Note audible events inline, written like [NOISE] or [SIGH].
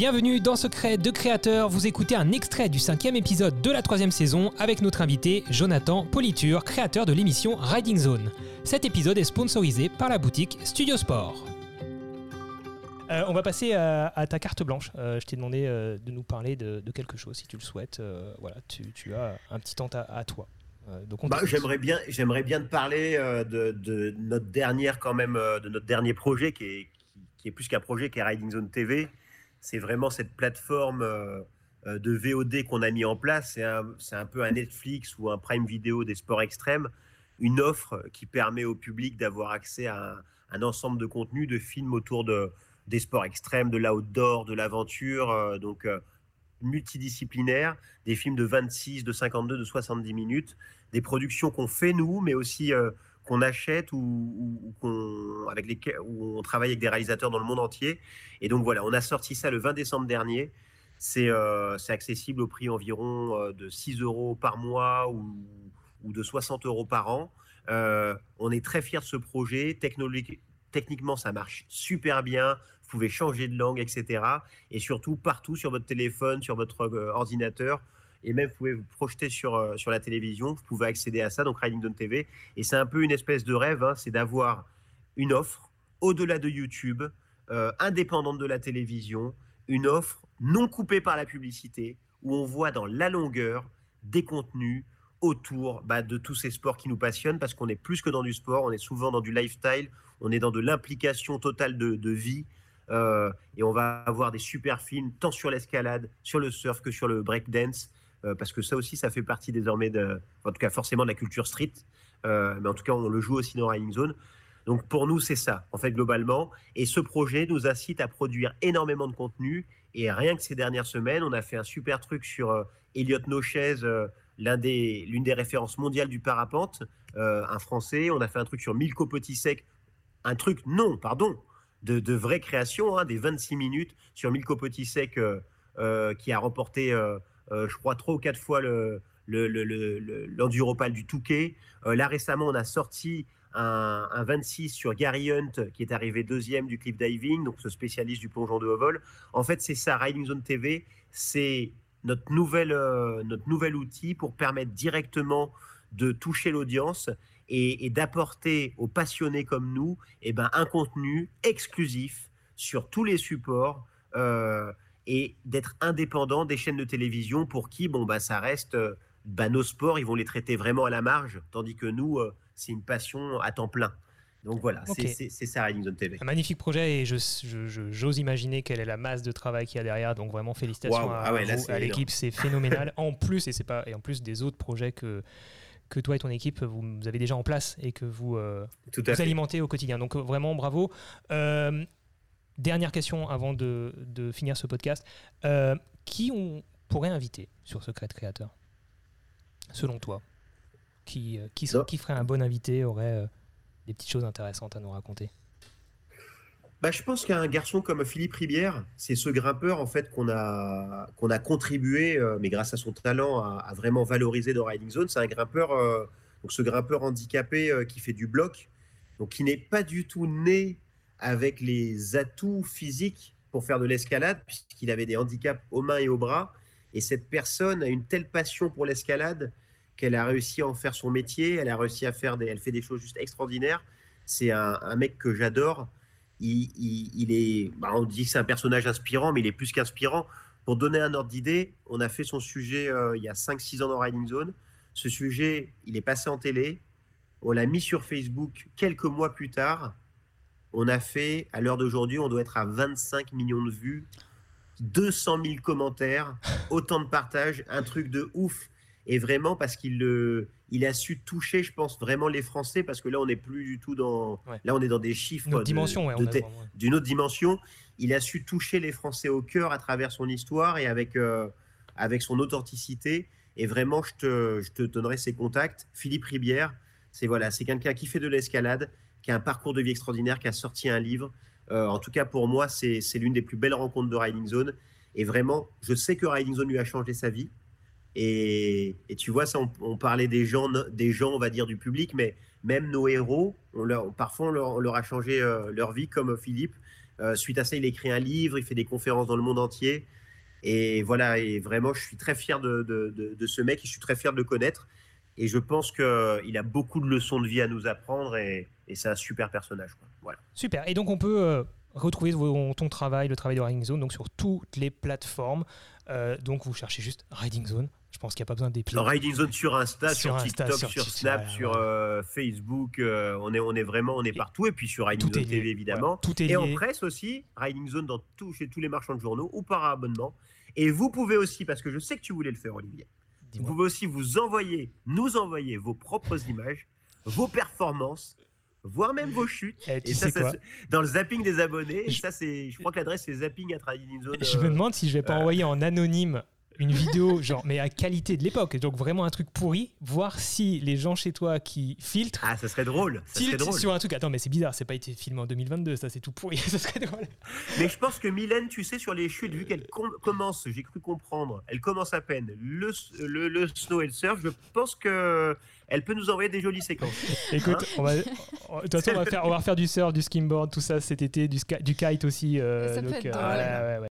Bienvenue dans Secret de Créateur. Vous écoutez un extrait du cinquième épisode de la troisième saison avec notre invité Jonathan Politure, créateur de l'émission Riding Zone. Cet épisode est sponsorisé par la boutique Studio Sport. Euh, on va passer à, ta carte blanche. Euh, je t'ai demandé euh, de nous parler de, quelque chose, si tu le souhaites. voilà, tu, as un petit temps à, toi. Bah, j'aimerais bien, j'aimerais bien te parler de, notre dernière quand même, de notre dernier projet qui est, qui est plus qu'un projet, qui est Riding Zone TV c'est vraiment cette plateforme euh, euh, de VOD qu'on a mis en place. C'est un, peu un Netflix ou un Prime Video des sports extrêmes, une offre qui permet au public d'avoir accès à un, ensemble de contenus, de films autour de, des sports extrêmes, de l'outdoor, de l'aventure, euh, donc multidisciplinaires, des films de 26, de 52, de 70 minutes, des productions qu'on fait nous, mais aussi qu'on achète ou, qu'on, avec on travaille avec des réalisateurs dans le monde entier. Et donc voilà, on a sorti ça le 20 décembre dernier. C'est euh, accessible au prix environ euh, de 6 euros par mois ou, ou de 60 euros par an. Euh, on est très fiers de ce projet. techniquement, ça marche super bien. Vous pouvez changer de langue, etc. Et surtout, partout sur votre téléphone, sur votre ordinateur, et même vous pouvez vous projeter sur, euh, sur la télévision, vous pouvez accéder à ça, donc Riding Zone TV. Et c'est un peu une espèce de rêve, hein, c'est d'avoir une offre au-delà de YouTube, euh, indépendante de la télévision, une offre non coupée par la publicité, où on voit dans la longueur des contenus autour bah, de tous ces sports qui nous passionnent, parce qu'on est plus que dans du sport, on est souvent dans du lifestyle, on est dans de l'implication totale de, de vie. Euh, et on va avoir des super films tant sur l'escalade, sur le surf que sur le breakdance. Euh, parce que ça aussi, ça fait partie désormais de, en tout cas forcément de la culture street, euh, mais en tout cas on le joue aussi dans Riding Zone. Donc pour nous, c'est ça, en fait, globalement. Et ce projet nous incite à produire énormément de contenu. Et rien que ces dernières semaines, on a fait un super truc sur euh, Elliot Nochez, l'une des, références mondiales du parapente, un Français. On a fait un truc sur Milko Potisek, un truc, non, pardon, de, de vraie création, hein, des 26 minutes sur Milko Potisek qui a remporté euh, je crois, trois ou quatre fois le, l'enduropal du Touquet. Euh, là, récemment, on a sorti un, 26 sur Gary Hunt, qui est arrivé deuxième du cliff diving, donc ce spécialiste du plongeon de haut vol. En fait, c'est ça, Riding Zone TV, c'est notre, euh, notre nouvel outil pour permettre directement de toucher l'audience et, d'apporter aux passionnés comme nous eh ben, un contenu exclusif sur tous les supports et d'être indépendant des chaînes de télévision pour qui, bon, bah, ça reste euh, bah, nos sports, ils vont les traiter vraiment à la marge, tandis que nous, euh, c'est une passion à temps plein. Donc voilà, c'est ça Riding Zone TV. Un magnifique projet et j'ose imaginer quelle est la masse de travail qu'il y a derrière. Donc vraiment félicitations à, ah l'équipe, c'est phénoménal. en plus et c'est pas et en plus des autres projets que que toi et ton équipe vous, avez déjà en place et que vous, euh, vous alimentez au quotidien. Donc vraiment bravo. Dernière question avant de, finir ce podcast. Euh, qui on pourrait inviter sur Secret Créateur Selon toi? Qui, euh, qui, qui, ferait un bon invité, aurait euh, des petites choses intéressantes à nous raconter? Bah, je pense qu'un garçon comme Philippe Ribière, c'est ce grimpeur en fait qu'on a qu'on a contribué, mais grâce à son talent, à, vraiment valoriser dans Riding Zone. C'est un grimpeur, donc ce grimpeur handicapé qui fait du bloc, donc qui n'est pas du tout né avec les atouts physiques pour faire de l'escalade, puisqu'il avait des handicaps aux mains et aux bras. Et cette personne a une telle passion pour l'escalade qu'elle a réussi à en faire son métier. Elle a réussi à faire des, elle fait des choses juste extraordinaires. C'est un, mec que j'adore. Il, est, bah, on dit que c'est un personnage inspirant, mais il est plus qu'inspirant. Pour donner un ordre d'idée, on a fait son sujet euh, il y a 5-6 ans dans Riding Zone. Ce sujet, il est passé en télé. On l'a mis sur Facebook quelques mois plus tard. On a fait, à l'heure d'aujourd'hui, on doit être à 25 millions de vues, 200 000 commentaires, autant de partages, un truc de ouf. Et vraiment, parce qu'il il a su toucher, je pense, vraiment les Français, parce que là, on n'est plus du tout dans. Là, on est dans des chiffres. d'une autre dimension. Il a su toucher les Français au cœur à travers son histoire et avec, euh, avec son authenticité. Et vraiment, je te, je te donnerai ses contacts. Philippe Ribière, c'est voilà, c'est quelqu'un qui fait de l'escalade, qui a un parcours de vie extraordinaire, qui a sorti un livre. Euh, en tout cas, pour moi, c'est l'une des plus belles rencontres de Riding Zone. Et vraiment, je sais que Riding Zone lui a changé sa vie. Et, tu vois, ça, on, parlait des gens, des gens, on va dire, du public, mais même nos héros, leur, parfois, on leur, a changé euh, leur vie, comme Philippe, suite à ça, il écrit un livre, il fait des conférences dans le monde entier. Et voilà, et vraiment, je suis très fier de, de, ce mec et je suis très fier de le connaître. Et je pense qu'il a beaucoup de leçons de vie à nous apprendre et, c'est un super personnage. Voilà. Super. Et donc, on peut euh, retrouver ton travail, le travail de Riding Zone, donc sur toutes les plateformes. Euh, donc, vous cherchez juste Riding Zone. Je pense qu'il n'y a pas besoin d'épisodes. Riding Zone sur Insta, sur, TikTok, sur, Snap, sur euh, Facebook. on, est, on est vraiment on est partout. Et puis sur Riding Zone TV, évidemment. tout est et en presse aussi, Riding Zone dans tout, chez tous les marchands de journaux ou par abonnement. Et vous pouvez aussi, parce que je sais que tu voulais le faire, Olivier, vous pouvez aussi vous envoyer, nous envoyer vos propres images, vos performances, voire même vos chutes. Eh, et, ça, dans le zapping des abonnés. Je... ça, c'est, je crois que l'adresse c'est zapping à Zone. Je me demande si je vais pas euh, envoyer en anonyme une vidéo, genre, mais à qualité de l'époque, donc vraiment un truc pourri, voir si les gens chez toi qui filtrent. Ah, ça serait drôle. Ça serait drôle. sur un truc. Attends, mais c'est bizarre, c'est pas été filmé en 2022, ça c'est tout pourri, [LAUGHS] ça serait drôle. Mais je pense que Mylène, tu sais, sur les chutes, vu qu'elle commence, j'ai cru comprendre, elle commence à peine le, le, le snow et le surf, je pense que elle peut nous envoyer des jolies séquences. [LAUGHS] Écoute, hein on va, de toute façon, on va, faire, on va refaire du surf, du skimboard, tout ça cet été, du, du kite aussi. Euh, ça peut être euh, drôle.